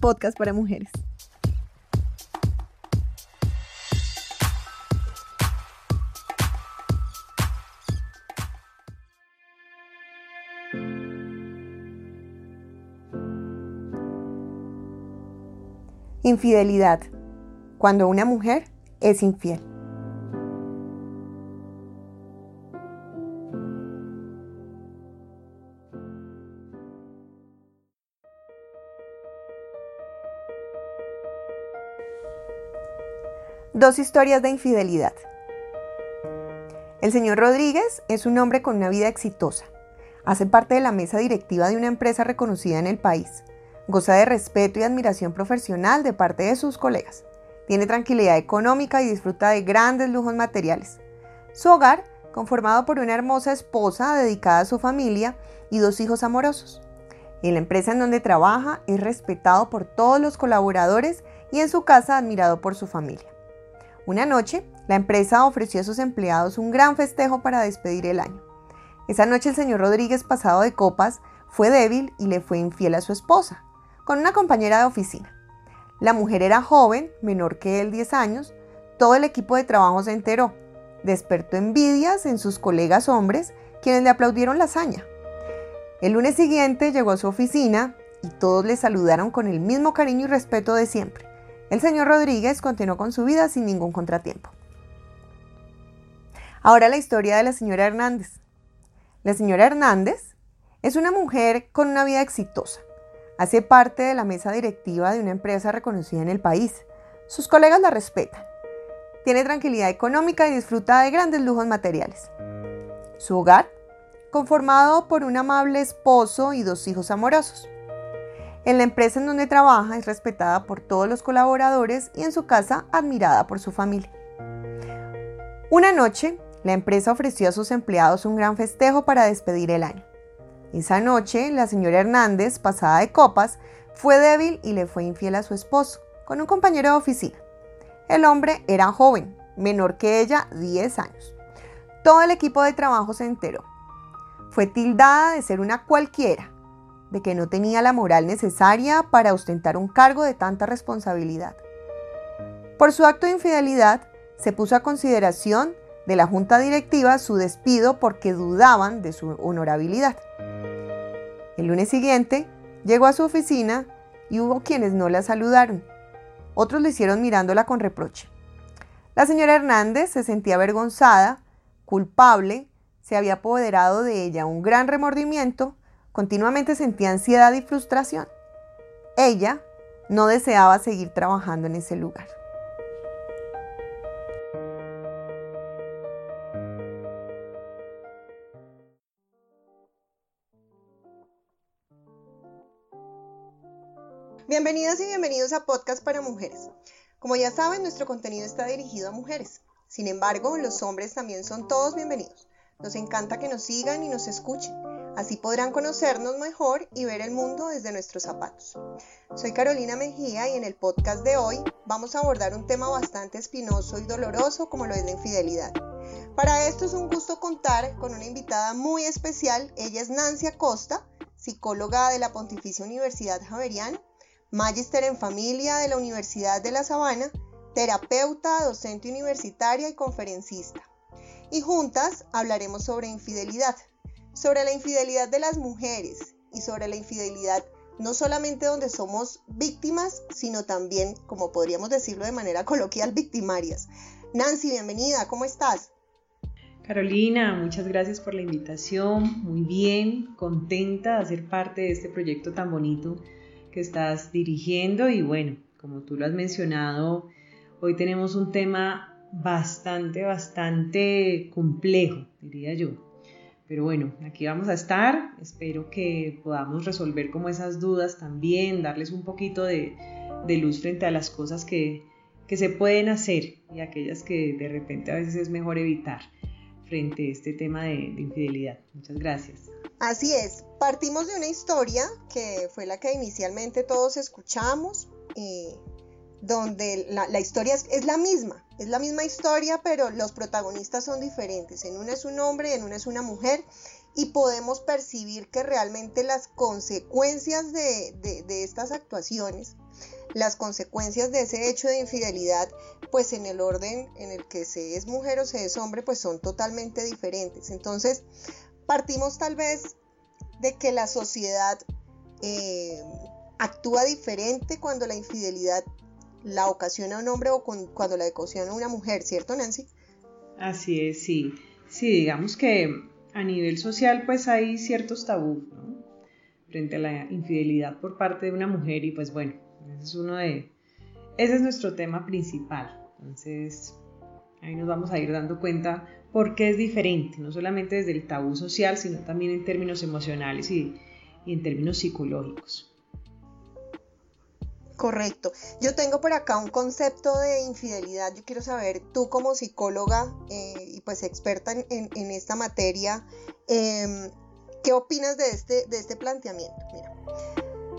podcast para mujeres. Infidelidad. Cuando una mujer es infiel. Dos historias de infidelidad. El señor Rodríguez es un hombre con una vida exitosa. Hace parte de la mesa directiva de una empresa reconocida en el país. Goza de respeto y admiración profesional de parte de sus colegas. Tiene tranquilidad económica y disfruta de grandes lujos materiales. Su hogar, conformado por una hermosa esposa dedicada a su familia y dos hijos amorosos. En la empresa en donde trabaja es respetado por todos los colaboradores y en su casa admirado por su familia. Una noche, la empresa ofreció a sus empleados un gran festejo para despedir el año. Esa noche el señor Rodríguez, pasado de copas, fue débil y le fue infiel a su esposa, con una compañera de oficina. La mujer era joven, menor que él 10 años. Todo el equipo de trabajo se enteró. Despertó envidias en sus colegas hombres, quienes le aplaudieron la hazaña. El lunes siguiente llegó a su oficina y todos le saludaron con el mismo cariño y respeto de siempre. El señor Rodríguez continuó con su vida sin ningún contratiempo. Ahora la historia de la señora Hernández. La señora Hernández es una mujer con una vida exitosa. Hace parte de la mesa directiva de una empresa reconocida en el país. Sus colegas la respetan. Tiene tranquilidad económica y disfruta de grandes lujos materiales. Su hogar, conformado por un amable esposo y dos hijos amorosos. En la empresa en donde trabaja es respetada por todos los colaboradores y en su casa admirada por su familia. Una noche, la empresa ofreció a sus empleados un gran festejo para despedir el año. Esa noche, la señora Hernández, pasada de copas, fue débil y le fue infiel a su esposo, con un compañero de oficina. El hombre era joven, menor que ella 10 años. Todo el equipo de trabajo se enteró. Fue tildada de ser una cualquiera de que no tenía la moral necesaria para ostentar un cargo de tanta responsabilidad. Por su acto de infidelidad, se puso a consideración de la junta directiva su despido porque dudaban de su honorabilidad. El lunes siguiente, llegó a su oficina y hubo quienes no la saludaron. Otros le hicieron mirándola con reproche. La señora Hernández se sentía avergonzada, culpable, se había apoderado de ella un gran remordimiento Continuamente sentía ansiedad y frustración. Ella no deseaba seguir trabajando en ese lugar. Bienvenidas y bienvenidos a Podcast para Mujeres. Como ya saben, nuestro contenido está dirigido a mujeres. Sin embargo, los hombres también son todos bienvenidos. Nos encanta que nos sigan y nos escuchen. Así podrán conocernos mejor y ver el mundo desde nuestros zapatos. Soy Carolina Mejía y en el podcast de hoy vamos a abordar un tema bastante espinoso y doloroso como lo es la infidelidad. Para esto es un gusto contar con una invitada muy especial. Ella es Nancy Acosta, psicóloga de la Pontificia Universidad Javeriana, magíster en familia de la Universidad de La Sabana, terapeuta, docente universitaria y conferencista. Y juntas hablaremos sobre infidelidad, sobre la infidelidad de las mujeres y sobre la infidelidad no solamente donde somos víctimas, sino también, como podríamos decirlo de manera coloquial, victimarias. Nancy, bienvenida, ¿cómo estás? Carolina, muchas gracias por la invitación, muy bien, contenta de ser parte de este proyecto tan bonito que estás dirigiendo y bueno, como tú lo has mencionado, hoy tenemos un tema bastante, bastante complejo, diría yo. Pero bueno, aquí vamos a estar. Espero que podamos resolver como esas dudas también, darles un poquito de, luz frente a las cosas que, se pueden hacer y aquellas que de repente a veces es mejor evitar frente a este tema de, infidelidad. Muchas gracias. Así es, partimos de una historia que fue la que inicialmente todos escuchamos, eh, donde la, historia es, la misma, es la misma historia, pero los protagonistas son diferentes. En una es un hombre en una es una mujer. y podemos percibir que realmente las consecuencias de, estas actuaciones, las consecuencias de ese hecho de infidelidad, pues en el orden en el que se es mujer o se es hombre, pues son totalmente diferentes. Entonces, partimos tal vez de que la sociedad eh, actúa diferente cuando la infidelidad la ocasiona un hombre o cuando la ocasiona una mujer, ¿cierto Nancy? Así es, sí. Sí, digamos que a nivel social pues hay ciertos tabús, ¿no? Frente a la infidelidad por parte de una mujer y pues bueno, ese es uno de... Ese es nuestro tema principal. Entonces, ahí nos vamos a ir dando cuenta por qué es diferente, no solamente desde el tabú social, sino también en términos emocionales y, en términos psicológicos. Correcto. Yo tengo por acá un concepto de infidelidad. Yo quiero saber, tú como psicóloga eh, y pues experta en, esta materia, em, ¿qué opinas de este, de este planteamiento? Mira,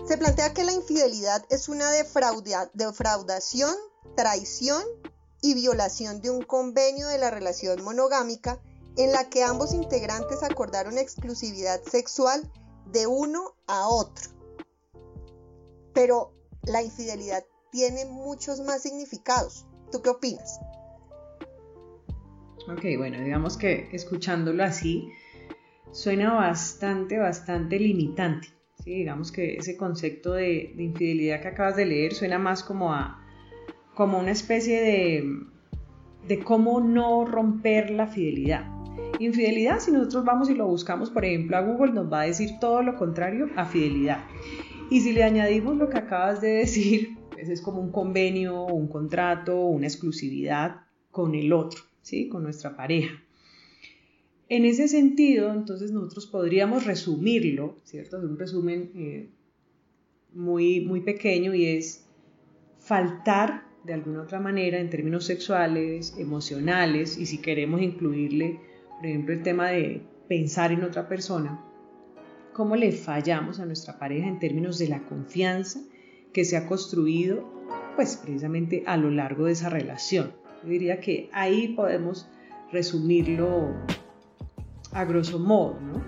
se plantea que la infidelidad es una defraudación, traición y violación de un convenio de la relación monogámica en la que ambos integrantes acordaron exclusividad sexual de uno a otro. Pero la infidelidad tiene muchos más significados. ¿Tú qué opinas? Ok, bueno, digamos que escuchándolo así, suena bastante, bastante limitante. ¿sí? Digamos que ese concepto de, infidelidad que acabas de leer suena más como a como una especie de, de cómo no romper la fidelidad. Infidelidad, si nosotros vamos y lo buscamos, por ejemplo, a Google, nos va a decir todo lo contrario a fidelidad. Y si le añadimos lo que acabas de decir, pues es como un convenio, un contrato, una exclusividad con el otro, ¿sí? con nuestra pareja. En ese sentido, entonces nosotros podríamos resumirlo, ¿cierto? un resumen eh, muy, muy pequeño y es faltar de alguna otra manera en términos sexuales, emocionales y si queremos incluirle, por ejemplo, el tema de pensar en otra persona, cómo le fallamos a nuestra pareja en términos de la confianza que se ha construido, pues precisamente a lo largo de esa relación. Yo diría que ahí podemos resumirlo a grosso modo, ¿no?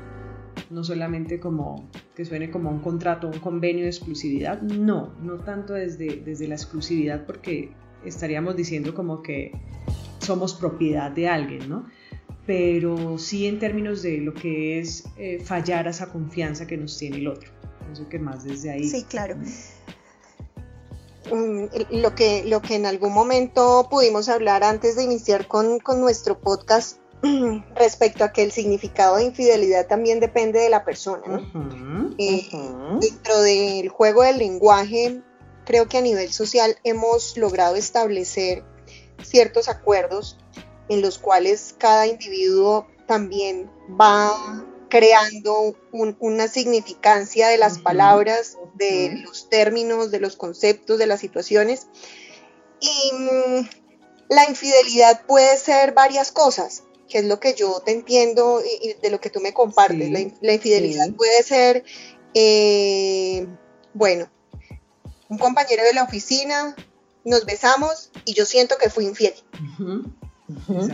No solamente como que suene como un contrato, un convenio de exclusividad, no, no tanto desde, desde la exclusividad porque estaríamos diciendo como que somos propiedad de alguien, ¿no? Pero sí en términos de lo que es eh, fallar a esa confianza que nos tiene el otro. Pienso que más desde ahí. Sí, claro. Mm, lo, que, lo que en algún momento pudimos hablar antes de iniciar con, nuestro podcast respecto a que el significado de infidelidad también depende de la persona. ¿no? Eh, dentro del juego del lenguaje, creo que a nivel social hemos logrado establecer ciertos acuerdos en los cuales cada individuo también va creando una significancia de las palabras, de los términos, de los conceptos, de las situaciones. Y mm, la infidelidad puede ser varias cosas, que es lo que yo te entiendo y, de lo que tú me compartes. la, infidelidad puede ser, eh, bueno, un compañero de la oficina, nos besamos y yo siento que fui infiel.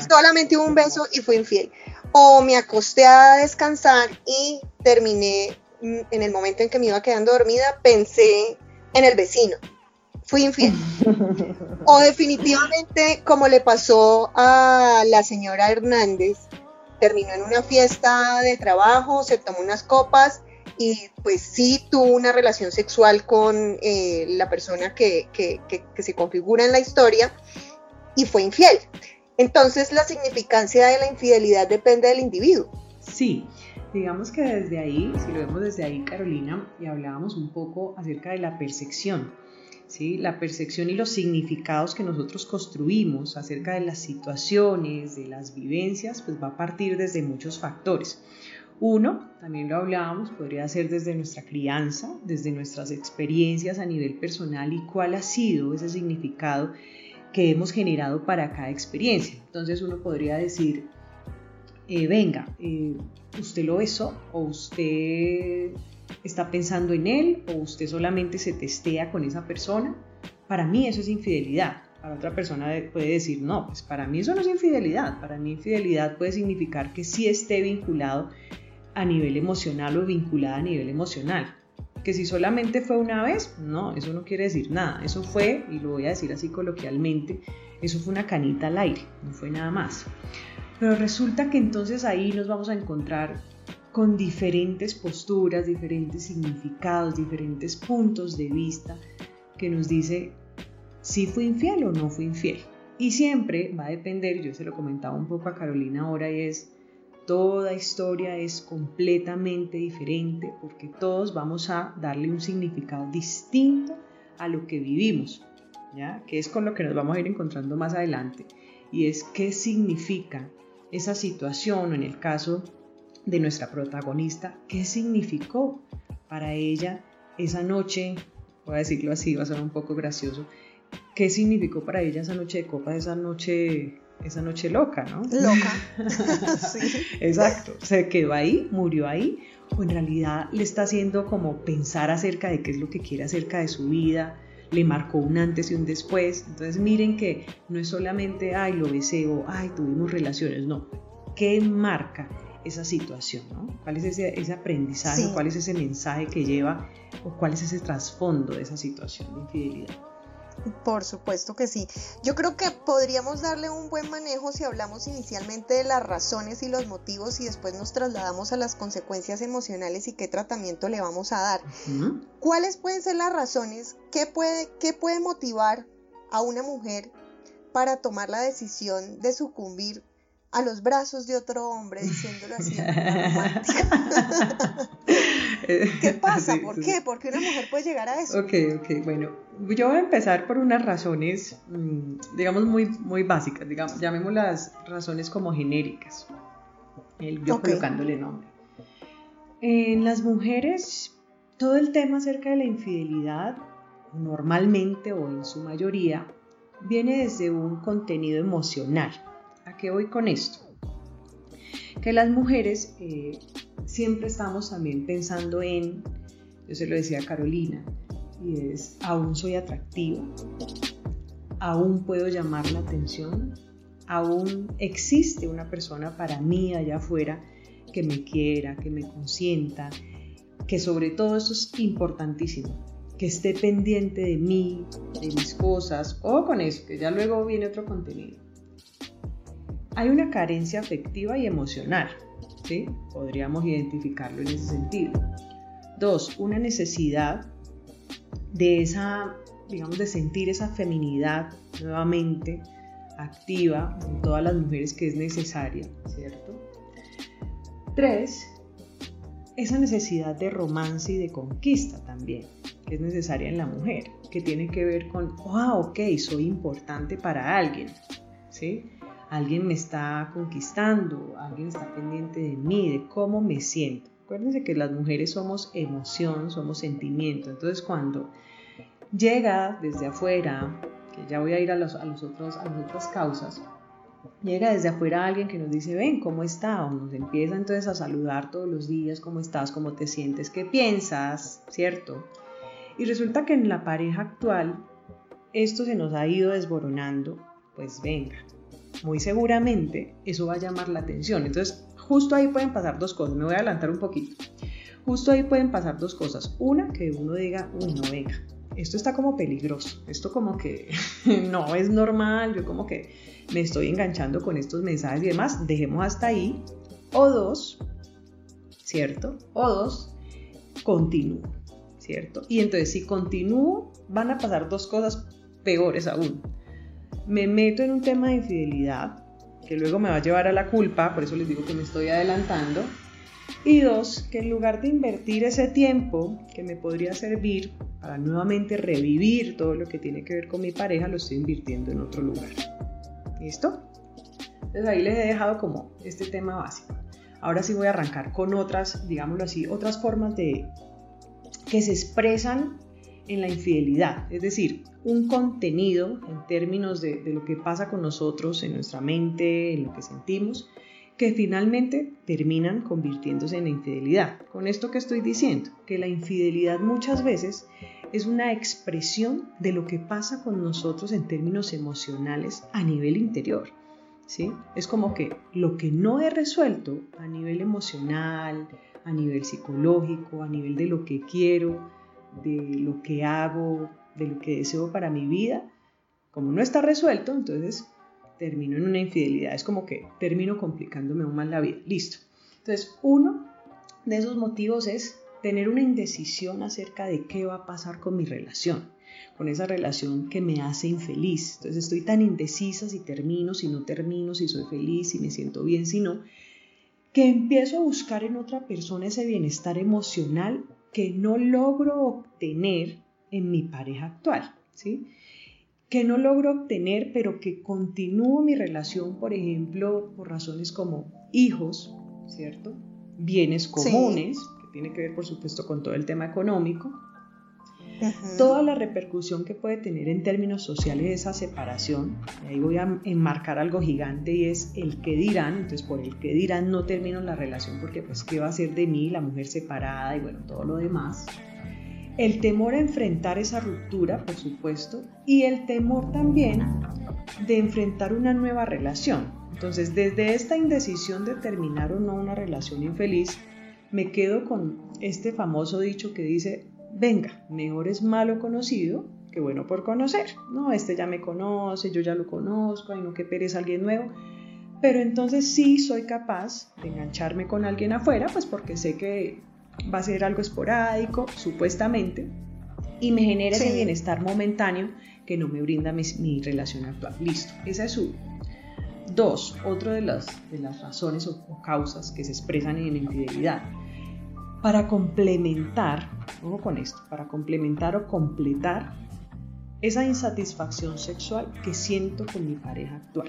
Solamente un beso y fui infiel. O me acosté a descansar y terminé, mm, en el momento en que me iba quedando dormida, pensé en el vecino. Fui infiel. o definitivamente, como le pasó a la señora Hernández, terminó en una fiesta de trabajo, se tomó unas copas y pues sí tuvo una relación sexual con eh, la persona que, que, se configura en la historia y fue infiel. Entonces la significancia de la infidelidad depende del individuo. Sí, digamos que desde ahí, si lo vemos desde ahí, Carolina, y hablábamos un poco acerca de la percepción. ¿Sí? La percepción y los significados que nosotros construimos acerca de las situaciones, de las vivencias, pues va a partir desde muchos factores. Uno, también lo hablábamos, podría ser desde nuestra crianza, desde nuestras experiencias a nivel personal y cuál ha sido ese significado que hemos generado para cada experiencia. Entonces uno podría decir, eh, venga, eh, usted lo besó o usted está pensando en él o usted solamente se testea con esa persona. Para mí eso es infidelidad. Para otra persona puede decir, no, pues para mí eso no es infidelidad. Para mí infidelidad puede significar que sí esté vinculado a nivel emocional o vinculada a nivel emocional. Que si solamente fue una vez, no, eso no quiere decir nada. Eso fue, y lo voy a decir así coloquialmente, eso fue una canita al aire, no fue nada más. Pero resulta que entonces ahí nos vamos a encontrar con diferentes posturas, diferentes significados, diferentes puntos de vista que nos dice si fue infiel o no fue infiel. Y siempre va a depender, yo se lo comentaba un poco a Carolina ahora, y es toda historia es completamente diferente porque todos vamos a darle un significado distinto a lo que vivimos, ¿ya? Que es con lo que nos vamos a ir encontrando más adelante. Y es qué significa esa situación, o en el caso de nuestra protagonista, qué significó para ella esa noche, voy a decirlo así, va a ser un poco gracioso, qué significó para ella esa noche de copa, esa noche, esa noche loca, ¿no? Loca. sí. Exacto, se quedó ahí, murió ahí, o en realidad le está haciendo como pensar acerca de qué es lo que quiere acerca de su vida, le marcó un antes y un después. Entonces miren que no es solamente, ay, lo besé o, ay, tuvimos relaciones, no. ¿Qué marca esa situación? ¿no? ¿Cuál es ese, ese aprendizaje? ¿Cuál es ese mensaje que lleva? ¿O cuál es ese trasfondo de esa situación de infidelidad? Por supuesto que sí. Yo creo que podríamos darle un buen manejo si hablamos inicialmente de las razones y los motivos y después nos trasladamos a las consecuencias emocionales y qué tratamiento le vamos a dar. ¿Cuáles pueden ser las razones? ¿Qué puede, qué puede motivar a una mujer para tomar la decisión de sucumbir a los brazos de otro hombre, diciéndolo así. ¿Qué pasa? ¿Por qué? ¿Por qué una mujer puede llegar a eso? Ok, ok, bueno, yo voy a empezar por unas razones, mm, digamos, muy, muy básicas, digamos, llamémoslas razones como genéricas, yo colocándole nombre. En las mujeres, todo el tema acerca de la infidelidad, normalmente o en su mayoría, viene desde un contenido emocional ¿A qué voy con esto? Que las mujeres eh, siempre estamos también pensando en, yo se lo decía a Carolina, y es, aún soy atractiva, aún puedo llamar la atención, aún existe una persona para mí allá afuera que me quiera, que me consienta, que sobre todo eso es importantísimo, que esté pendiente de mí, de mis cosas, o con eso, que ya luego viene otro contenido hay una carencia afectiva y emocional, ¿sí? Podríamos identificarlo en ese sentido. Dos, una necesidad de esa, digamos, de sentir esa feminidad nuevamente activa en todas las mujeres que es necesaria, ¿cierto? Tres, esa necesidad de romance y de conquista también, que es necesaria en la mujer, que tiene que ver con, ah, ok, soy importante para alguien, ¿sí? Alguien me está conquistando, alguien está pendiente de mí, de cómo me siento. Acuérdense que las mujeres somos emoción, somos sentimiento. Entonces cuando llega desde afuera, que ya voy a ir a, los, otros, a las otras causas, llega desde afuera alguien que nos dice, ven, ¿cómo está? O nos empieza entonces a saludar todos los días, ¿cómo estás? ¿Cómo te sientes? ¿Qué piensas? ¿Cierto? Y resulta que en la pareja actual esto se nos ha ido desboronando, pues venga, muy seguramente eso va a llamar la atención. Entonces, justo ahí pueden pasar dos cosas. Me voy a adelantar un poquito. Justo ahí pueden pasar dos cosas. Una, que uno diga, uy, no, venga, esto está como peligroso. Esto como que no es normal. Yo como que me estoy enganchando con estos mensajes y demás. Dejemos hasta ahí. O dos, ¿cierto? O dos, continúo, ¿cierto? Y entonces, si continúo, van a pasar dos cosas peores aún me meto en un tema de infidelidad, que luego me va a llevar a la culpa, por eso les digo que me estoy adelantando. Y dos, que en lugar de invertir ese tiempo que me podría servir para nuevamente revivir todo lo que tiene que ver con mi pareja, lo estoy invirtiendo en otro lugar. ¿Listo? Entonces ahí les he dejado como este tema básico. Ahora sí voy a arrancar con otras, digámoslo así, otras formas de que se expresan en la infidelidad, es decir, un contenido en términos de, lo que pasa con nosotros, en nuestra mente, en lo que sentimos, que finalmente terminan convirtiéndose en infidelidad. Con esto que estoy diciendo, que la infidelidad muchas veces es una expresión de lo que pasa con nosotros en términos emocionales a nivel interior. ¿sí? Es como que lo que no he resuelto a nivel emocional, a nivel psicológico, a nivel de lo que quiero, de lo que hago, de lo que deseo para mi vida, como no está resuelto, entonces termino en una infidelidad. Es como que termino complicándome aún más la vida. Listo. Entonces, uno de esos motivos es tener una indecisión acerca de qué va a pasar con mi relación, con esa relación que me hace infeliz. Entonces estoy tan indecisa si termino, si no termino, si soy feliz, si me siento bien, si no, que empiezo a buscar en otra persona ese bienestar emocional que no logro obtener en mi pareja actual, ¿sí? Que no logro obtener, pero que continúo mi relación, por ejemplo, por razones como hijos, ¿cierto? Bienes comunes, que tiene que ver, por supuesto, con todo el tema económico, toda la repercusión que puede tener en términos sociales esa separación, y ahí voy a enmarcar algo gigante y es el que dirán, entonces por el que dirán no termino la relación porque pues qué va a ser de mí, la mujer separada y bueno, todo lo demás. El temor a enfrentar esa ruptura, por supuesto, y el temor también de enfrentar una nueva relación. Entonces, desde esta indecisión de terminar o no una relación infeliz, me quedo con este famoso dicho que dice, venga, mejor es malo conocido que bueno por conocer. No, este ya me conoce, yo ya lo conozco, ay no que pereza alguien nuevo. Pero entonces sí soy capaz de engancharme con alguien afuera, pues porque sé que va a ser algo esporádico, supuestamente, y me genera ese bienestar momentáneo que no me brinda mi, relación actual. Listo, esa es su. Dos, otra de las, de las razones o causas que se expresan en la infidelidad para complementar, ojo con esto, para complementar o completar esa insatisfacción sexual que siento con mi pareja actual.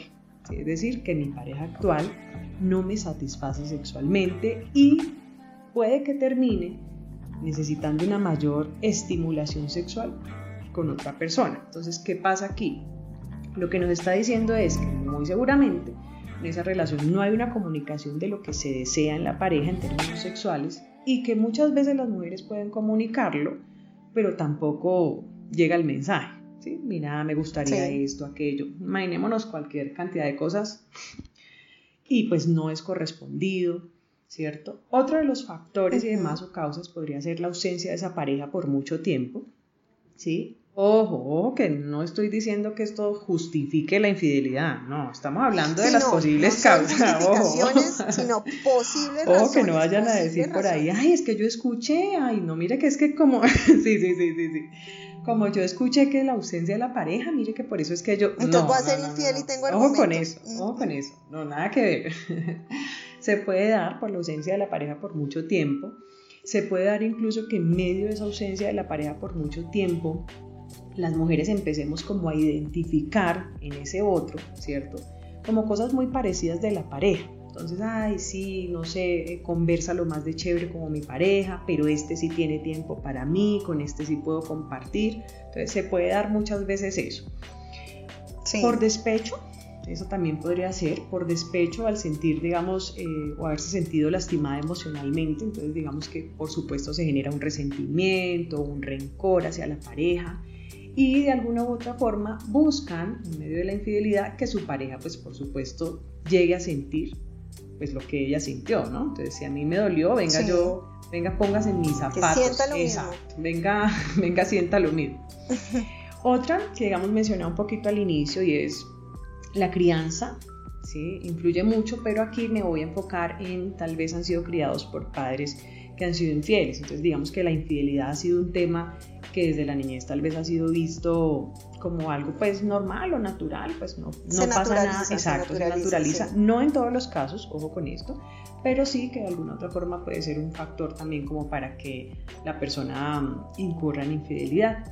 Es decir, que mi pareja actual no me satisface sexualmente y puede que termine necesitando una mayor estimulación sexual con otra persona. Entonces, ¿qué pasa aquí? Lo que nos está diciendo es que muy seguramente en esa relación no hay una comunicación de lo que se desea en la pareja en términos sexuales y que muchas veces las mujeres pueden comunicarlo, pero tampoco llega el mensaje. ¿sí? Mira, me gustaría esto, aquello. Imaginémonos cualquier cantidad de cosas y pues no es correspondido, ¿cierto? Otro de los factores y demás o causas podría ser la ausencia de esa pareja por mucho tiempo, ¿sí? Ojo, ojo, que no estoy diciendo que esto justifique la infidelidad, no, estamos hablando de las posibles causas, ojo. sino posibles Ojo, que no vayan a decir por ahí, ay, es que yo escuché, ay, no, mire que es que como, sí, sí, sí, sí, sí, como yo escuché que la ausencia de la pareja, mire que por eso es que yo, Entonces voy a ser infiel y tengo Ojo con eso, ojo con eso, no, nada que ver, se puede dar por la ausencia de la pareja por mucho tiempo, se puede dar incluso que en medio de esa ausencia de la pareja por mucho tiempo, las mujeres empecemos como a identificar en ese otro, ¿cierto? Como cosas muy parecidas de la pareja. Entonces, ay, sí, no sé, eh, conversa lo más de chévere como mi pareja, pero este sí tiene tiempo para mí, con este sí puedo compartir. Entonces, se puede dar muchas veces eso. Por despecho, eso también podría ser, por despecho al sentir, digamos, eh, o haberse sentido lastimada emocionalmente. Entonces, digamos que por supuesto se genera un resentimiento, un rencor hacia la pareja y de alguna u otra forma buscan en medio de la infidelidad que su pareja pues por supuesto llegue a sentir pues lo que ella sintió, ¿no? Entonces si a mí me dolió, venga yo, venga póngase en mis zapatos. Que sienta lo Exacto. Mismo. Venga, venga sienta lo mismo. Otra que digamos mencioné un poquito al inicio y es la crianza, ¿sí? Influye mucho, pero aquí me voy a enfocar en tal vez han sido criados por padres que han sido infieles. Entonces digamos que la infidelidad ha sido un tema que desde la niñez tal vez ha sido visto como algo pues normal o natural, pues no, no pasa nada, exacto, se naturaliza, no en todos los casos, ojo con esto, pero sí que de alguna otra forma puede ser un factor también como para que la persona mm, incurra en infidelidad.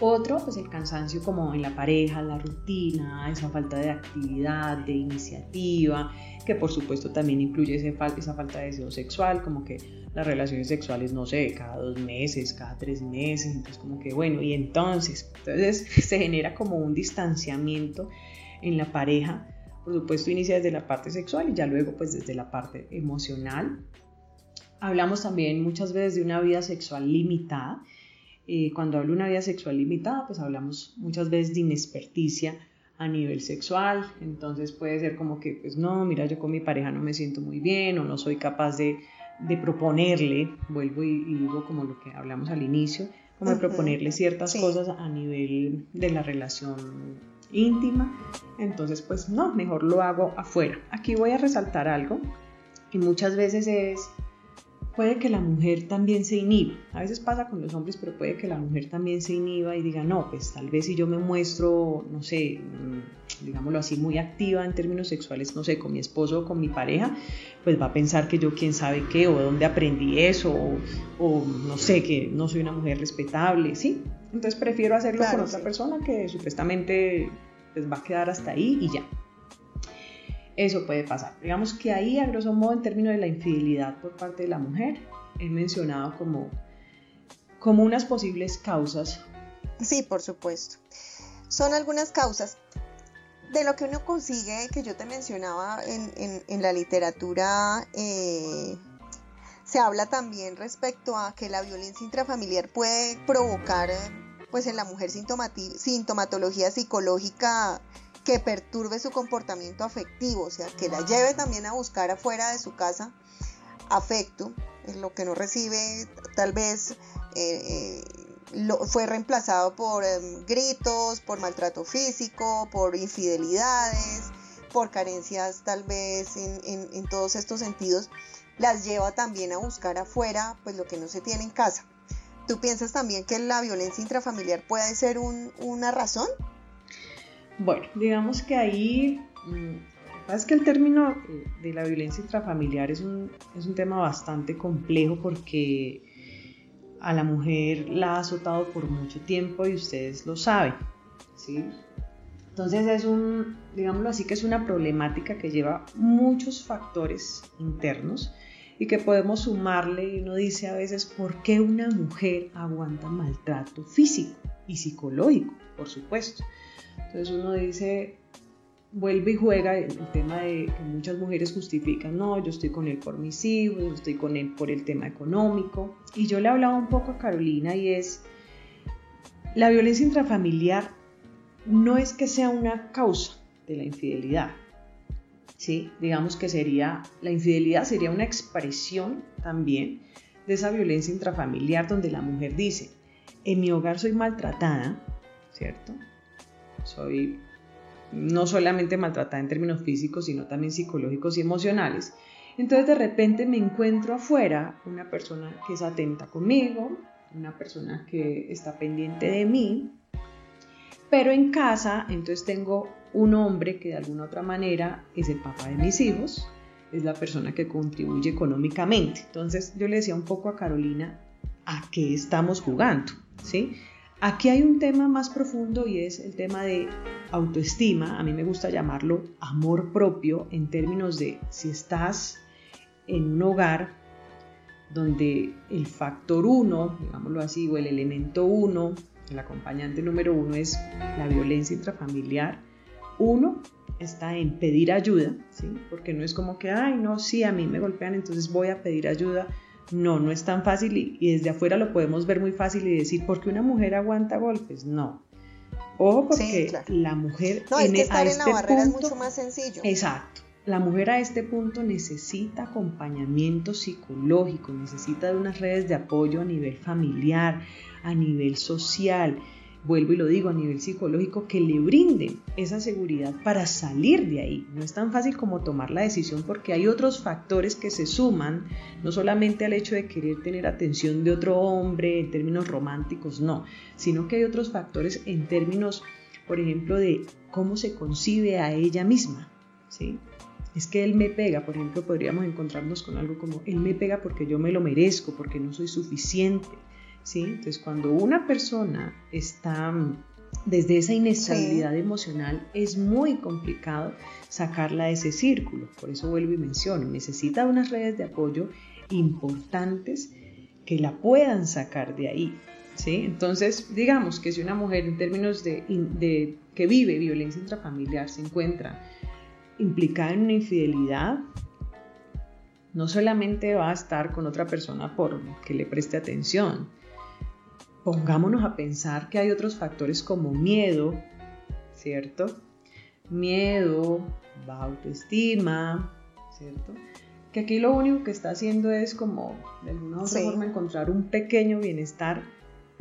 Otro, pues el cansancio como en la pareja, la rutina, esa falta de actividad, de iniciativa, que por supuesto también incluye esa falta de deseo sexual, como que las relaciones sexuales, no sé, cada dos meses, cada tres meses, entonces como que bueno, y entonces, entonces se genera como un distanciamiento en la pareja, por supuesto inicia desde la parte sexual y ya luego pues desde la parte emocional. Hablamos también muchas veces de una vida sexual limitada. Eh, cuando hablo de una vida sexual limitada, pues hablamos muchas veces de inexperticia a nivel sexual, entonces puede ser como que, pues no, mira, yo con mi pareja no me siento muy bien o no soy capaz de, proponerle, vuelvo y, digo como lo que hablamos al inicio, como de proponerle ciertas cosas a nivel de la relación íntima, entonces pues no, mejor lo hago afuera. Aquí voy a resaltar algo y muchas veces es puede que la mujer también se inhiba. A veces pasa con los hombres, pero puede que la mujer también se inhiba y diga, no, pues tal vez si yo me muestro, no sé, mm, digámoslo así, muy activa en términos sexuales, no sé, con mi esposo o con mi pareja, pues va a pensar que yo quién sabe qué, o dónde aprendí eso, o, no sé, que no soy una mujer respetable, ¿sí? Entonces prefiero hacerlo con otra persona que supuestamente pues va a quedar hasta ahí y ya eso puede pasar. Digamos que ahí, a grosso modo, en términos de la infidelidad por parte de la mujer, he mencionado como, como unas posibles causas. Sí, por supuesto. Son algunas causas. De lo que uno consigue, que yo te mencionaba en, la literatura, eh, se habla también respecto a que la violencia intrafamiliar puede provocar pues en la mujer sintomatología psicológica que perturbe su comportamiento afectivo, o sea, que la lleve también a buscar afuera de su casa afecto, en lo que no recibe tal vez eh, eh, fue reemplazado por em, gritos, por maltrato físico, por infidelidades, por carencias tal vez en, todos estos sentidos, las lleva también a buscar afuera pues lo que no se tiene en casa. ¿Tú piensas también que la violencia intrafamiliar puede ser una razón? Bueno, digamos que ahí, mm, es que el término eh, de la violencia intrafamiliar es un, es un tema bastante complejo porque a la mujer la ha azotado por mucho tiempo y ustedes lo saben, ¿sí? Entonces es un, digámoslo así, que es una problemática que lleva muchos factores internos y que podemos sumarle y uno dice a veces, ¿por qué una mujer aguanta maltrato físico y psicológico? Por supuesto. Entonces uno dice, vuelve y juega el tema de que muchas mujeres justifican, no, yo estoy con él por mis hijos, yo estoy con él por el tema económico. Y yo le hablaba un poco a Carolina y es, la violencia intrafamiliar no es que sea una causa de la infidelidad. ¿sí? Digamos que sería, la infidelidad sería una expresión también de esa violencia intrafamiliar donde la mujer dice, en mi hogar soy maltratada, ¿cierto? Soy no solamente maltratada en términos físicos, sino también psicológicos y emocionales. Entonces de repente me encuentro afuera una persona que es atenta conmigo, una persona que está pendiente de mí, pero en casa entonces tengo un hombre que de alguna otra manera es el papá de mis hijos, es la persona que contribuye económicamente. Entonces yo le decía un poco a Carolina a qué estamos jugando, ¿sí? Aquí hay un tema más profundo y es el tema de autoestima. A mí me gusta llamarlo amor propio en términos de si estás en un hogar donde el factor uno, digámoslo así, o el elemento uno, el acompañante número uno es la violencia intrafamiliar. Uno está en pedir ayuda, ¿sí? porque no es como que, ay, no, sí, a mí me golpean, entonces voy a pedir ayuda no, no es tan fácil y, desde afuera lo podemos ver muy fácil y decir, ¿por qué una mujer aguanta golpes? No. Ojo porque la mujer... No, es que estar en la este es mucho más sencillo. Exacto. La mujer a este punto necesita acompañamiento psicológico, necesita de unas redes de apoyo a nivel familiar, a nivel social, vuelvo y lo digo, a nivel psicológico, que le brinden esa seguridad para salir de ahí. No es tan fácil como tomar la decisión porque hay otros factores que se suman, no solamente al hecho de querer tener atención de otro hombre en términos románticos, no, sino que hay otros factores en términos, por ejemplo, de cómo se concibe a ella misma. ¿sí? Es que él me pega, por ejemplo, podríamos encontrarnos con algo como, él me pega porque yo me lo merezco, porque no soy suficiente ¿sí? Entonces, cuando una persona está mm, desde esa inestabilidad emocional, es muy complicado sacarla de ese círculo. Por eso vuelvo y menciono, necesita unas redes de apoyo importantes que la puedan sacar de ahí. ¿sí? Entonces, digamos que si una mujer en términos de, de que vive violencia intrafamiliar se encuentra implicada en una infidelidad, no solamente va a estar con otra persona por que le preste atención, pongámonos a pensar que hay otros factores como miedo, ¿cierto? miedo, baja autoestima, ¿cierto? Que aquí lo único que está haciendo es como de alguna otra forma encontrar un pequeño bienestar,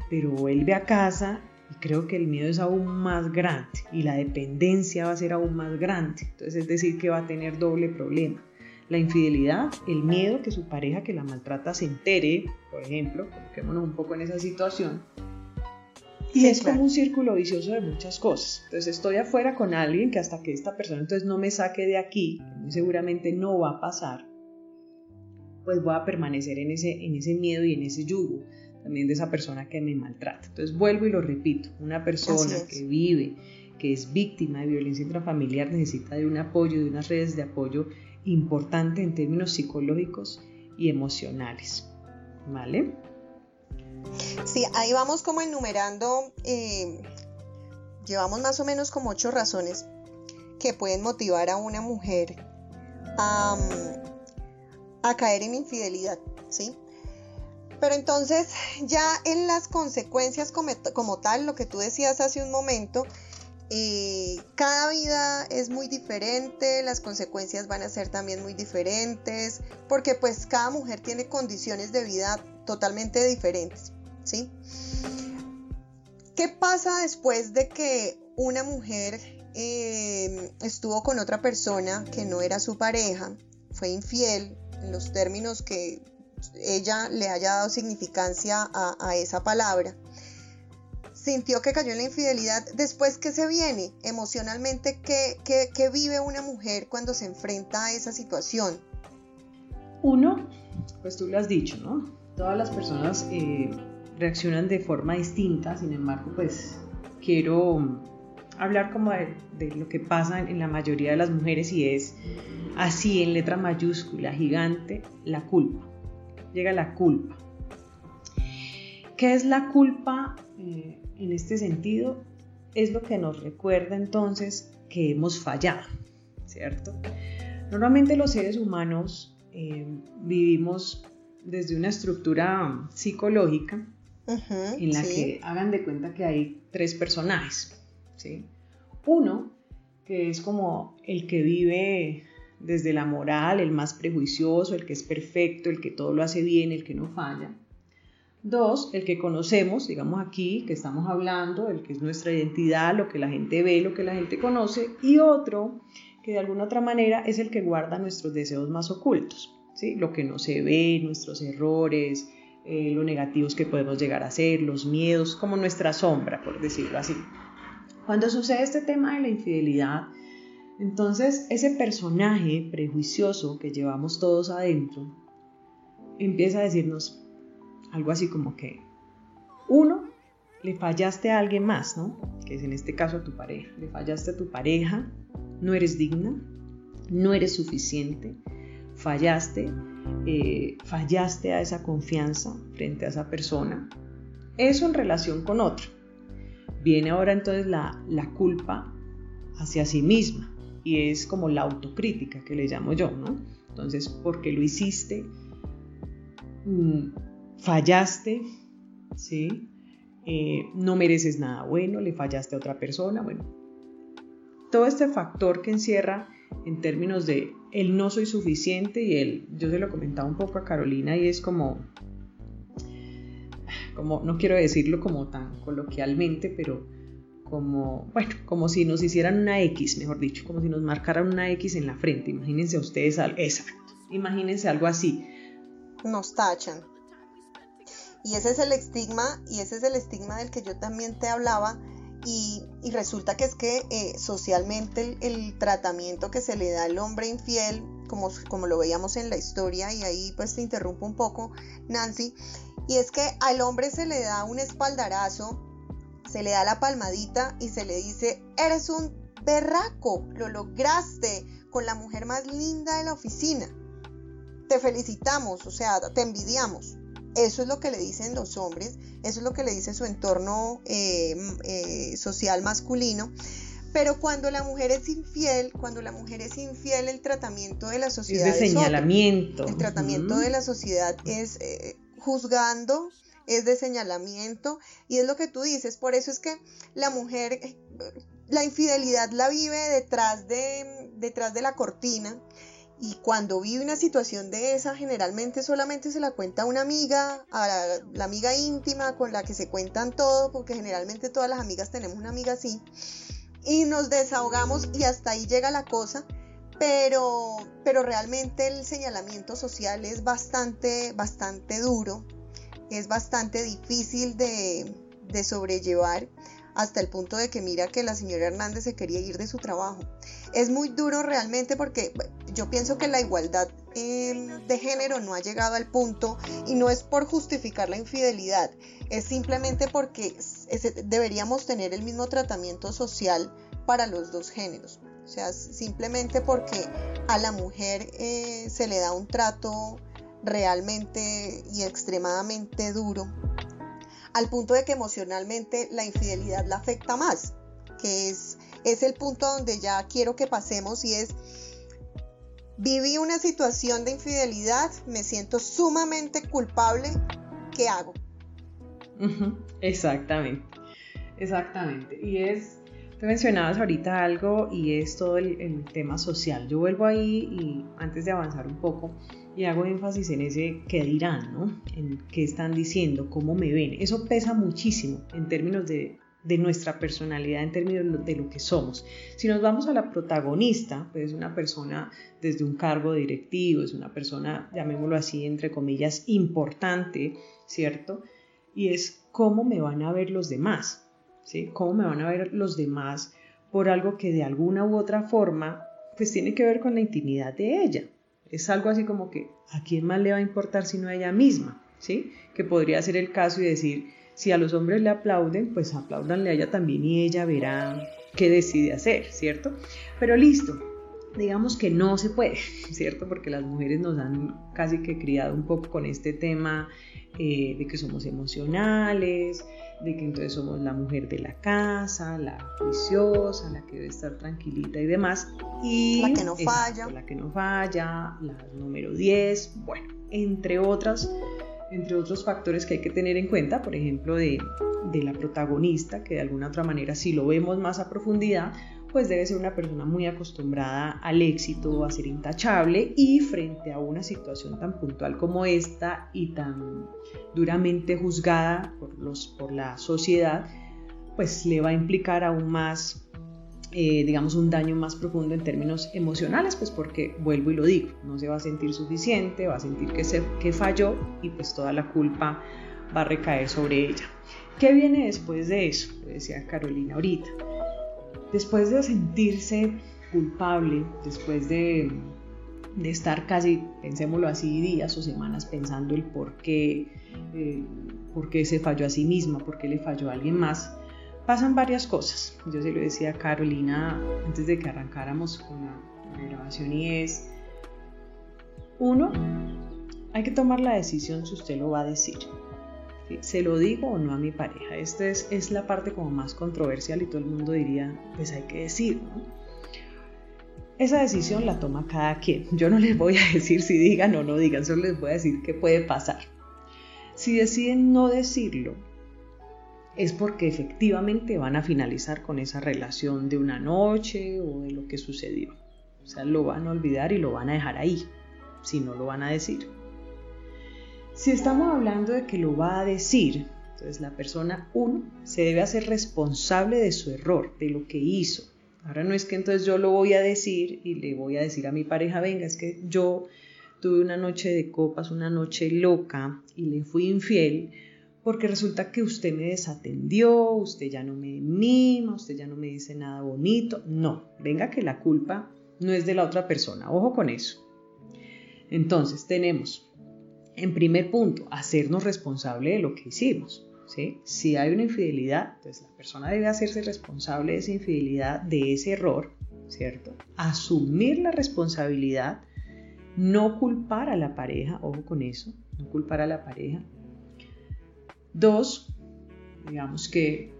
pero vuelve a casa y creo que el miedo es aún más grande y la dependencia va a ser aún más grande. Entonces es decir que va a tener doble problema. La infidelidad, el miedo que su pareja que la maltrata se entere, por ejemplo, coloquémonos un poco en esa situación, y es como un círculo vicioso de muchas cosas. Entonces estoy afuera con alguien que hasta que esta persona entonces no me saque de aquí, que muy seguramente no va a pasar, pues voy a permanecer en ese, en ese miedo y en ese yugo también de esa persona que me maltrata. Entonces vuelvo y lo repito, una persona que vive, que es víctima de violencia intrafamiliar necesita de un apoyo, de unas redes de apoyo importante en términos psicológicos y emocionales. ¿Vale? Sí, ahí vamos como enumerando, eh, llevamos más o menos como ocho razones que pueden motivar a una mujer a, caer en infidelidad, ¿sí? Pero entonces ya en las consecuencias como, tal, lo que tú decías hace un momento, eh, cada vida es muy diferente, las consecuencias van a ser también muy diferentes, porque pues cada mujer tiene condiciones de vida totalmente diferentes. ¿sí? ¿Qué pasa después de que una mujer eh, estuvo con otra persona que no era su pareja, fue infiel en los términos que ella le haya dado significancia a, esa palabra? Sintió que cayó en la infidelidad, después que se viene emocionalmente, ¿qué, vive una mujer cuando se enfrenta a esa situación? Uno, pues tú lo has dicho, ¿no? Todas las personas eh, reaccionan de forma distinta, sin embargo, pues quiero hablar como de, lo que pasa en la mayoría de las mujeres y es así en letra mayúscula, gigante, la culpa. Llega la culpa. ¿Qué es la culpa eh, en este sentido? Es lo que nos recuerda entonces que hemos fallado, ¿cierto? Normalmente los seres humanos eh, vivimos desde una estructura psicológica en la que hagan de cuenta que hay tres personajes. ¿sí? Uno, que es como el que vive desde la moral, el más prejuicioso, el que es perfecto, el que todo lo hace bien, el que no falla. Dos, el que conocemos, digamos aquí, que estamos hablando, el que es nuestra identidad, lo que la gente ve, lo que la gente conoce. Y otro, que de alguna otra manera es el que guarda nuestros deseos más ocultos, ¿sí? lo que no se ve, nuestros errores, eh, lo negativos que podemos llegar a ser, los miedos, como nuestra sombra, por decirlo así. Cuando sucede este tema de la infidelidad, entonces ese personaje prejuicioso que llevamos todos adentro empieza a decirnos algo así como que, uno, le fallaste a alguien más, ¿no? Que es en este caso a tu pareja. Le fallaste a tu pareja, no eres digna, no eres suficiente, fallaste, eh, fallaste a esa confianza frente a esa persona. Eso en relación con otro. Viene ahora entonces la, culpa hacia sí misma y es como la autocrítica que le llamo yo, ¿no? Entonces, porque lo hiciste, mm, fallaste, ¿sí? Eh, no mereces nada bueno, le fallaste a otra persona, bueno. Todo este factor que encierra en términos de el no soy suficiente y el, yo se lo comentaba un poco a Carolina y es como, como, no quiero decirlo como tan coloquialmente, pero como, bueno, como si nos hicieran una X, mejor dicho, como si nos marcaran una X en la frente. Imagínense ustedes, exacto, imagínense algo así. Nos tachan. Y ese es el estigma, y ese es el estigma del que yo también te hablaba, y, resulta que es que eh, socialmente el, tratamiento que se le da al hombre infiel, como, como lo veíamos en la historia, y ahí pues te interrumpo un poco, Nancy, y es que al hombre se le da un espaldarazo, se le da la palmadita y se le dice, eres un berraco, lo lograste con la mujer más linda de la oficina. Te felicitamos, o sea, te envidiamos. Eso es lo que le dicen los hombres, eso es lo que le dice su entorno eh, eh, social masculino. Pero cuando la mujer es infiel, cuando la mujer es infiel, el tratamiento de la sociedad es de señalamiento. El tratamiento de la sociedad es eh, juzgando, es de señalamiento y es lo que tú dices, por eso es que la mujer la infidelidad la vive detrás de, detrás de la cortina y cuando vive una situación de esa generalmente solamente se la cuenta a una amiga, a la, amiga íntima con la que se cuentan todo, porque generalmente todas las amigas tenemos una amiga así, y nos desahogamos y hasta ahí llega la cosa, pero, pero realmente el señalamiento social es bastante, bastante duro, es bastante difícil de, de sobrellevar hasta el punto de que mira que la señora Hernández se quería ir de su trabajo. Es muy duro realmente porque yo pienso que la igualdad de género no ha llegado al punto y no es por justificar la infidelidad, es simplemente porque deberíamos tener el mismo tratamiento social para los dos géneros. O sea, simplemente porque a la mujer eh, se le da un trato realmente y extremadamente duro al punto de que emocionalmente la infidelidad la afecta más, que es, es el punto donde ya quiero que pasemos y es, viví una situación de infidelidad, me siento sumamente culpable, ¿qué hago? Exactamente, exactamente. Y es, te mencionabas ahorita algo y es todo el, el tema social. Yo vuelvo ahí y antes de avanzar un poco, y hago énfasis en ese qué dirán, ¿no? En qué están diciendo, cómo me ven. Eso pesa muchísimo en términos de, de nuestra personalidad, en términos de lo que somos. Si nos vamos a la protagonista, pues es una persona desde un cargo directivo, es una persona, llamémoslo así, entre comillas, importante, ¿cierto? Y es cómo me van a ver los demás, ¿sí? Cómo me van a ver los demás por algo que de alguna u otra forma, pues tiene que ver con la intimidad de ella, es algo así como que, ¿a quién más le va a importar sino a ella misma? ¿Sí? Que podría ser el caso y decir, si a los hombres le aplauden, pues aplaudanle a ella también y ella verá qué decide hacer, ¿cierto? Pero listo, digamos que no se puede, ¿cierto? Porque las mujeres nos han casi que criado un poco con este tema eh, de que somos emocionales, de que entonces somos la mujer de la casa, la juiciosa, la que debe estar tranquilita y demás. Y la que no falla. La que no falla, la número 10, bueno, entre otras entre otros factores que hay que tener en cuenta, por ejemplo, de, de, la protagonista, que de alguna otra manera, si lo vemos más a profundidad, pues debe ser una persona muy acostumbrada al éxito, a ser intachable y frente a una situación tan puntual como esta y tan duramente juzgada por, los, por la sociedad, pues le va a implicar aún más, eh, digamos, un daño más profundo en términos emocionales, pues porque, vuelvo y lo digo, no se va a sentir suficiente, va a sentir que, se, que falló y pues toda la culpa va a recaer sobre ella. ¿Qué viene después de eso? decía Carolina ahorita después de sentirse culpable, después de, estar casi, pensémoslo así, días o semanas pensando el por qué, eh, se falló a sí misma, por qué le falló a alguien más, pasan varias cosas. Yo se lo decía a Carolina antes de que arrancáramos con la, grabación y es, uno, hay que tomar la decisión si usted lo va a decir. ¿Se lo digo o no a mi pareja? Esta es, es la parte como más controversial y todo el mundo diría, pues hay que decir, Esa decisión la toma cada quien. Yo no les voy a decir si digan o no digan, solo les voy a decir qué puede pasar. Si deciden no decirlo, es porque efectivamente van a finalizar con esa relación de una noche o de lo que sucedió. O sea, lo van a olvidar y lo van a dejar ahí, si no lo van a decir. Si estamos hablando de que lo va a decir, entonces la persona 1 se debe hacer responsable de su error, de lo que hizo. Ahora no es que entonces yo lo voy a decir y le voy a decir a mi pareja, venga, es que yo tuve una noche de copas, una noche loca y le fui infiel porque resulta que usted me desatendió, usted ya no me mima, usted ya no me dice nada bonito. No, venga que la culpa no es de la otra persona, ojo con eso. Entonces tenemos en primer punto, hacernos responsable de lo que hicimos. ¿sí? Si hay una infidelidad, entonces la persona debe hacerse responsable de esa infidelidad, de ese error, ¿cierto? Asumir la responsabilidad, no culpar a la pareja, ojo con eso, no culpar a la pareja. Dos, digamos que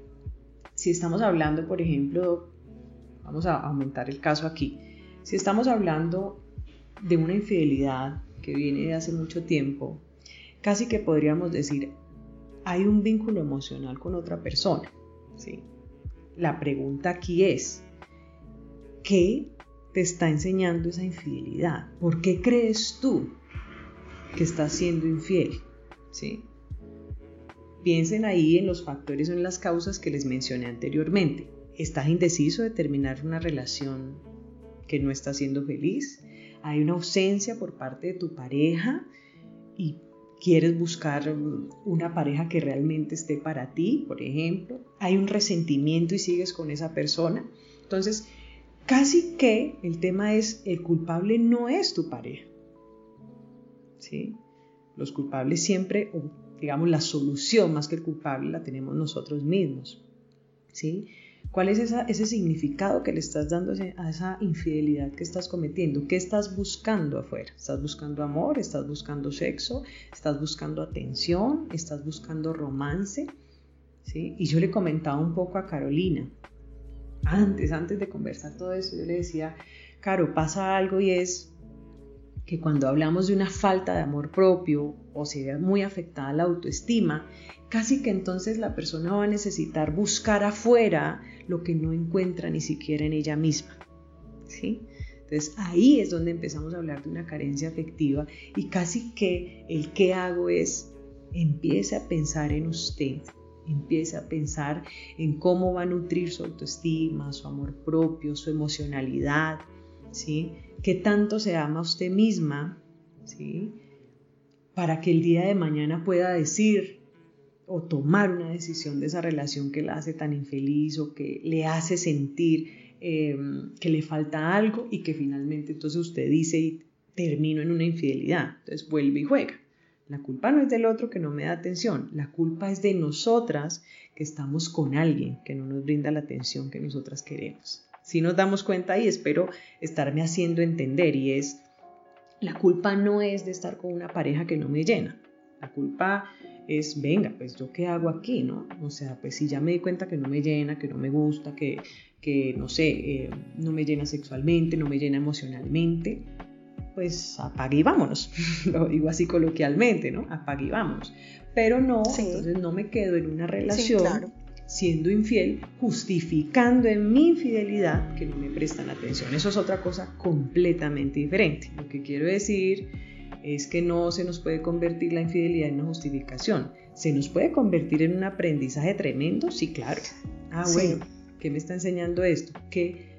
si estamos hablando, por ejemplo, vamos a aumentar el caso aquí, si estamos hablando de una infidelidad que viene de hace mucho tiempo, casi que podríamos decir hay un vínculo emocional con otra persona. ¿sí? La pregunta aquí es, ¿qué te está enseñando esa infidelidad? ¿Por qué crees tú que estás siendo infiel? ¿Sí? Piensen ahí en los factores o en las causas que les mencioné anteriormente. ¿Estás indeciso de terminar una relación que no está siendo feliz? ¿Hay una ausencia por parte de tu pareja y quieres buscar una pareja que realmente esté para ti, por ejemplo? ¿Hay un resentimiento y sigues con esa persona? Entonces, casi que el tema es, el culpable no es tu pareja. ¿Sí? Los culpables siempre, digamos la solución más que el culpable, la tenemos nosotros mismos. ¿Sí? ¿Cuál es ese significado que le estás dando a esa infidelidad que estás cometiendo? ¿Qué estás buscando afuera? ¿Estás buscando amor? ¿Estás buscando sexo? ¿Estás buscando atención? ¿Estás buscando romance? ¿Sí? Y yo le comentaba un poco a Carolina, antes, antes de conversar todo eso, yo le decía, Caro, pasa algo y es que cuando hablamos de una falta de amor propio o se ve muy afectada la autoestima, casi que entonces la persona va a necesitar buscar afuera lo que no encuentra ni siquiera en ella misma. ¿sí? Entonces ahí es donde empezamos a hablar de una carencia afectiva y casi que el qué hago es empiece a pensar en usted, empiece a pensar en cómo va a nutrir su autoestima, su amor propio, su emocionalidad, ¿sí? ¿Qué tanto se ama a usted misma, ¿sí? Para que el día de mañana pueda decir o tomar una decisión de esa relación que la hace tan infeliz o que le hace sentir eh, que le falta algo y que finalmente entonces usted dice y termino en una infidelidad. Entonces vuelve y juega. La culpa no es del otro que no me da atención, la culpa es de nosotras que estamos con alguien que no nos brinda la atención que nosotras queremos. Si nos damos cuenta y espero estarme haciendo entender y es, la culpa no es de estar con una pareja que no me llena. La culpa es, venga, pues yo qué hago aquí, ¿no? O sea, pues si ya me di cuenta que no me llena, que no me gusta, que, que no sé, eh, no me llena sexualmente, no me llena emocionalmente, pues apague y vámonos. Lo digo así coloquialmente, ¿no? Apague y vámonos. Pero no, entonces no me quedo en una relación siendo infiel, justificando en mi infidelidad que no me prestan atención. Eso es otra cosa completamente diferente. Lo que quiero decir es que no se nos puede convertir la infidelidad en una justificación. ¿Se nos puede convertir en un aprendizaje tremendo? Sí, claro. Ah, bueno, ¿qué me está enseñando esto? Que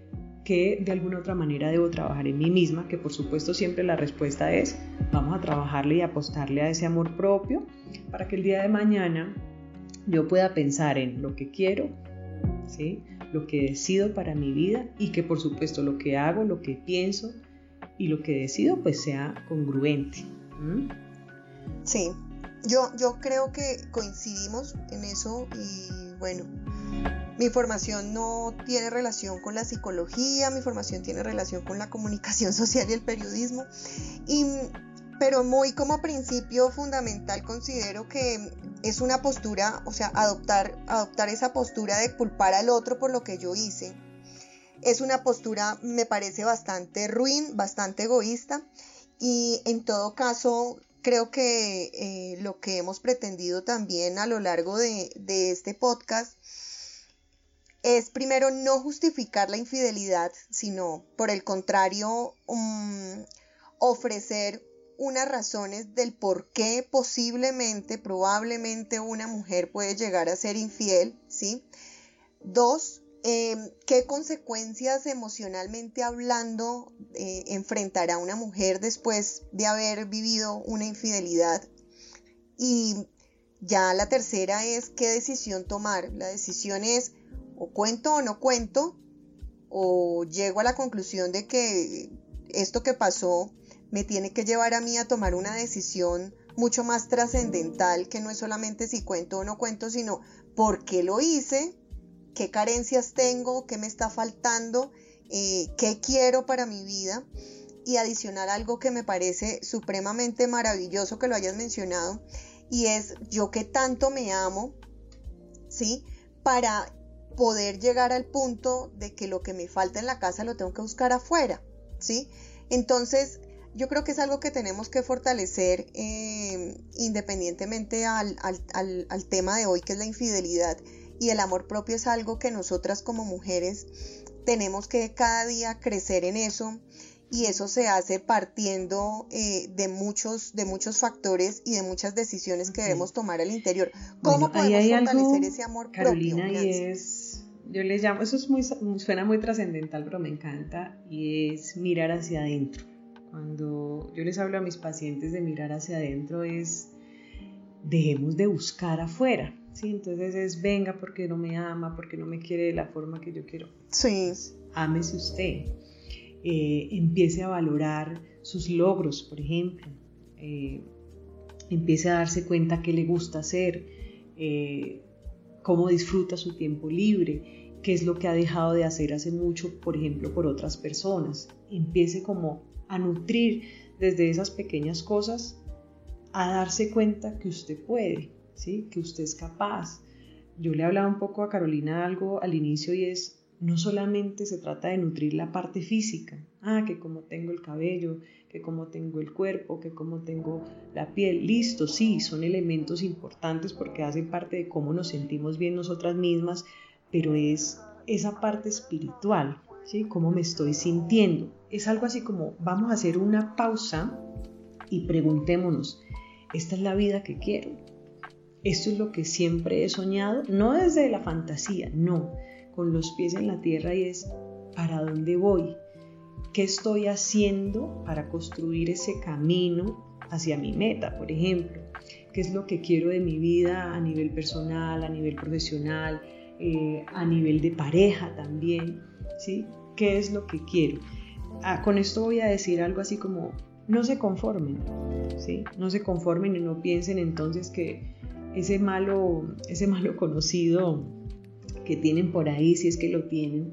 que de alguna otra manera debo trabajar en mí misma, que por supuesto siempre la respuesta es vamos a trabajarle y apostarle a ese amor propio para que el día de mañana yo pueda pensar en lo que quiero, ¿sí? lo que decido para mi vida y que por supuesto lo que hago, lo que pienso y lo que decido pues sea congruente. Sí, yo, yo creo que coincidimos en eso y bueno, mi formación no tiene relación con la psicología, mi formación tiene relación con la comunicación social y el periodismo. Y, pero muy como principio fundamental considero que es una postura, o sea, adoptar, adoptar esa postura de culpar al otro por lo que yo hice. Es una postura, me parece, bastante ruin, bastante egoísta. Y en todo caso, creo que eh, lo que hemos pretendido también a lo largo de, este podcast es primero no justificar la infidelidad, sino por el contrario um, ofrecer unas razones del por qué posiblemente, probablemente una mujer puede llegar a ser infiel, ¿sí? Dos, em, qué consecuencias emocionalmente hablando eh, enfrentará una mujer después de haber vivido una infidelidad. Y ya la tercera es qué decisión tomar. La decisión es o cuento o no cuento, o llego a la conclusión de que esto que pasó me tiene que llevar a mí a tomar una decisión mucho más trascendental, que no es solamente si cuento o no cuento, sino por qué lo hice, qué carencias tengo, qué me está faltando, eh, qué quiero para mi vida. Y adicionar algo que me parece supremamente maravilloso que lo hayas mencionado, y es yo que tanto me amo, ¿sí? Para poder llegar al punto de que lo que me falta en la casa lo tengo que buscar afuera, ¿sí? Entonces, yo creo que es algo que tenemos que fortalecer eh, independientemente al, al, tema de hoy, que es la infidelidad. Y el amor propio es algo que nosotras como mujeres tenemos que cada día crecer en eso y eso se hace partiendo eh, de, muchos, de muchos factores y de muchas decisiones que debemos tomar al interior. ¿Cómo podemos fortalecer ese amor Carolina, y es, yo les llamo, eso es muy, suena muy trascendental, pero me encanta, y es mirar hacia adentro. Cuando yo les hablo a mis pacientes de mirar hacia adentro es dejemos de buscar afuera, ¿sí? Entonces es venga porque no me ama, porque no me quiere de la forma que yo quiero. Sí. Ámese usted eh, empiece a valorar sus logros, por ejemplo, eh, empiece a darse cuenta qué le gusta hacer, eh, cómo disfruta su tiempo libre, qué es lo que ha dejado de hacer hace mucho, por ejemplo, por otras personas. Empiece como a nutrir desde esas pequeñas cosas, a darse cuenta que usted puede, ¿sí? que usted es capaz. Yo le hablaba un poco a Carolina algo al inicio y es no solamente se trata de nutrir la parte física, ah, que como tengo el cabello, que como tengo el cuerpo, que como tengo la piel, listo, sí, son elementos importantes porque hacen parte de cómo nos sentimos bien nosotras mismas, pero es esa parte espiritual, ¿sí? Cómo me estoy sintiendo. Es algo así como, vamos a hacer una pausa y preguntémonos, ¿esta es la vida que quiero? ¿Esto es lo que siempre he soñado? No desde la fantasía, no con los pies en la tierra y es ¿para dónde voy? ¿Qué estoy haciendo para construir ese camino hacia mi meta, por ejemplo? ¿Qué es lo que quiero de mi vida a nivel personal, a nivel profesional, eh, a nivel de pareja también? ¿Sí? ¿Qué es lo que quiero? Ah, con esto voy a decir algo así como, no se conformen, ¿sí? No se conformen y no piensen entonces que ese malo, ese malo conocido que tienen por ahí, si es que lo tienen,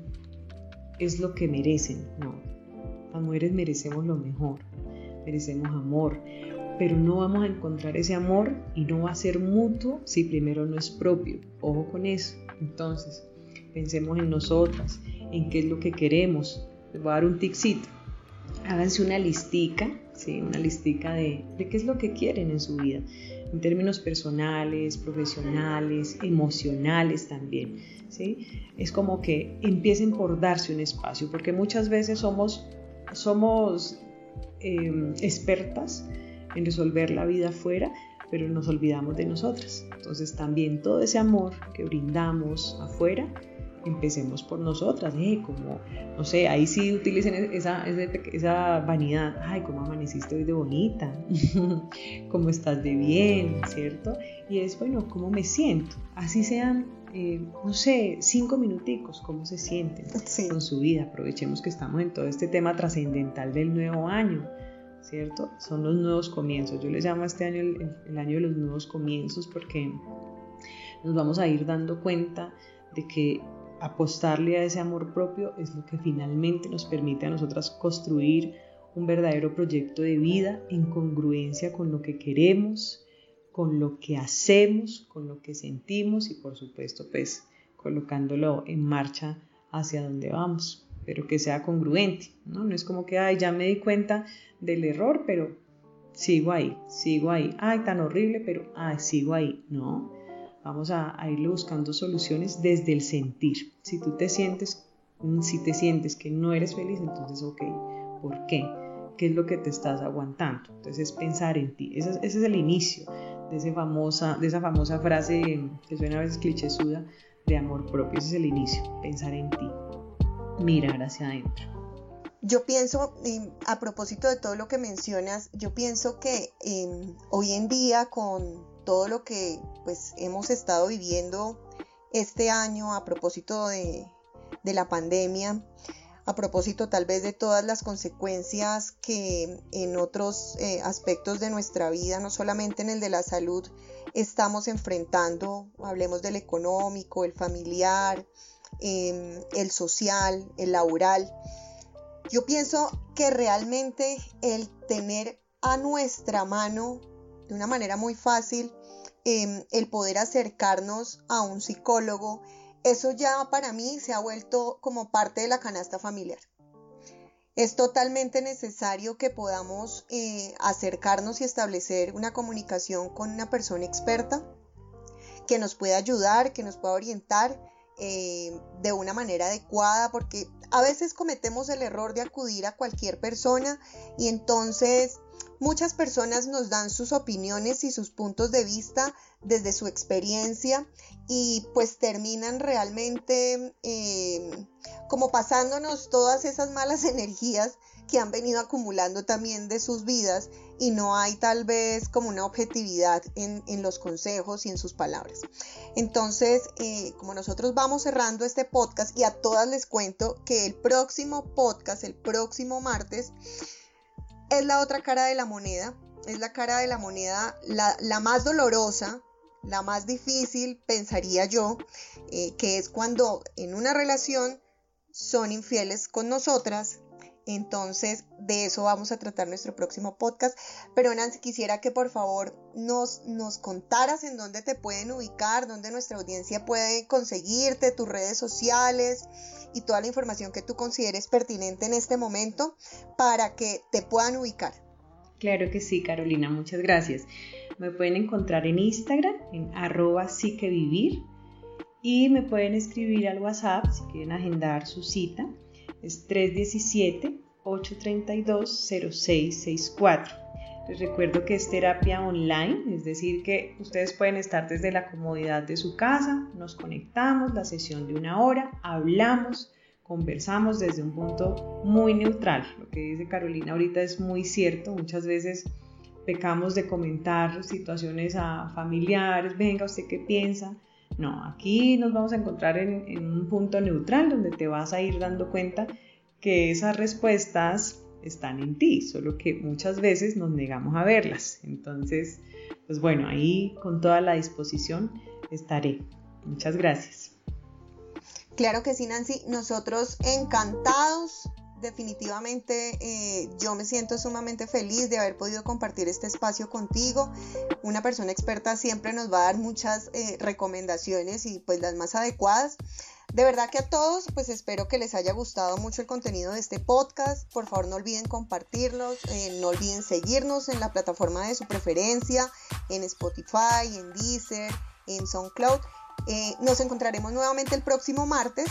es lo que merecen. No, las mujeres merecemos lo mejor, merecemos amor, pero no vamos a encontrar ese amor y no va a ser mutuo si primero no es propio. Ojo con eso. Entonces, pensemos en nosotras, en qué es lo que queremos. Les voy a dar un ticito. Háganse una listica, ¿sí? una listica de, de qué es lo que quieren en su vida en términos personales, profesionales, emocionales también. ¿sí? Es como que empiecen por darse un espacio, porque muchas veces somos, somos em, expertas en resolver la vida afuera, pero nos olvidamos de nosotras. Entonces también todo ese amor que brindamos afuera empecemos por nosotras, ¿eh? como, no sé, ahí sí utilicen esa, esa, vanidad, ay, cómo amaneciste hoy de bonita, cómo estás de bien, ¿cierto? Y es, bueno, ¿cómo me siento? Así sean, eh, no sé, cinco minuticos, ¿cómo se sienten con su vida? Aprovechemos que estamos en todo este tema trascendental del nuevo año. ¿Cierto? Son los nuevos comienzos. Yo les llamo a este año el, el año de los nuevos comienzos porque nos vamos a ir dando cuenta de que apostarle a ese amor propio es lo que finalmente nos permite a nosotras construir un verdadero proyecto de vida en congruencia con lo que queremos, con lo que hacemos, con lo que sentimos y por supuesto pues colocándolo en marcha hacia donde vamos, pero que sea congruente, ¿no? No es como que, ay, ya me di cuenta del error, pero sigo ahí, sigo ahí, ay, tan horrible, pero, ay, sigo ahí, no, Vamos a, irle buscando soluciones desde el sentir. Si tú te sientes, mm, si te sientes que no eres feliz, entonces, ok, ¿por qué? ¿Qué es lo que te estás aguantando? Entonces es pensar en ti. Ese, es el inicio de, ese famosa, de esa famosa frase que suena a veces clichésuda de amor propio. Ese es el inicio, pensar en ti, mirar hacia adentro. Yo pienso, a propósito de todo lo que mencionas, yo pienso que em, hoy en día con todo lo que pues hemos estado viviendo este año a propósito de, la pandemia, a propósito tal vez de todas las consecuencias que en otros eh, aspectos de nuestra vida, no solamente en el de la salud, estamos enfrentando, hablemos del económico, el familiar, em, el social, el laboral. Yo pienso que realmente el tener a nuestra mano de una manera muy fácil em, el poder acercarnos a un psicólogo, eso ya para mí se ha vuelto como parte de la canasta familiar. Es totalmente necesario que podamos eh, acercarnos y establecer una comunicación con una persona experta que nos pueda ayudar, que nos pueda orientar eh, de una manera adecuada, porque a veces cometemos el error de acudir a cualquier persona y entonces muchas personas nos dan sus opiniones y sus puntos de vista desde su experiencia y pues terminan realmente eh, como pasándonos todas esas malas energías que han venido acumulando también de sus vidas y no hay tal vez como una objetividad en, los consejos y en sus palabras. Entonces, eh, como nosotros vamos cerrando este podcast y a todas les cuento que el próximo podcast, el próximo martes, es la otra cara de la moneda, es la cara de la moneda la, más dolorosa, la más difícil, pensaría yo, eh, que es cuando en una relación son infieles con nosotras, entonces, de eso vamos a tratar nuestro próximo podcast. Pero Nancy, quisiera que por favor nos, nos contaras en dónde te pueden ubicar, dónde nuestra audiencia puede conseguirte, tus redes sociales y toda la información que tú consideres pertinente en este momento para que te puedan ubicar. Claro que sí, Carolina, muchas gracias. Me pueden encontrar en Instagram, en arroba sí que vivir, y me pueden escribir al WhatsApp si quieren agendar su cita es 317-832-0664. Les recuerdo que es terapia online, es decir, que ustedes pueden estar desde la comodidad de su casa, nos conectamos, la sesión de una hora, hablamos, conversamos desde un punto muy neutral. Lo que dice Carolina ahorita es muy cierto, muchas veces pecamos de comentar situaciones a familiares, venga, ¿usted qué piensa? No, aquí nos vamos a encontrar en, un punto neutral donde te vas a ir dando cuenta que esas respuestas están en ti, solo que muchas veces nos negamos a verlas. Entonces, pues bueno, ahí con toda la disposición estaré. Muchas gracias. Claro que sí, Nancy. Nosotros encantados definitivamente eh, yo me siento sumamente feliz de haber podido compartir este espacio contigo. Una persona experta siempre nos va a dar muchas eh, recomendaciones y pues las más adecuadas. De verdad que a todos, pues espero que les haya gustado mucho el contenido de este podcast. Por favor, no olviden compartirlos, eh, no olviden seguirnos en la plataforma de su preferencia, en Spotify, en Deezer, en SoundCloud. nos encontraremos nuevamente el próximo martes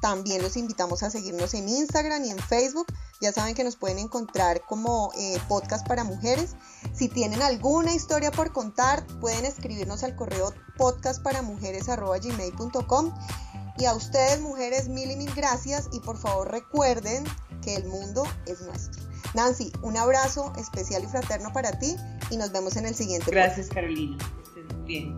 también los invitamos a seguirnos en Instagram y en Facebook. Ya saben que nos pueden encontrar como eh, podcast para mujeres. Si tienen alguna historia por contar, pueden escribirnos al correo podcastparamujeres.gmail.com. Y a ustedes, mujeres, mil y mil gracias. Y por favor recuerden que el mundo es nuestro. Nancy, un abrazo especial y fraterno para ti y nos vemos en el siguiente. Gracias, Carolina. Estés muy bien.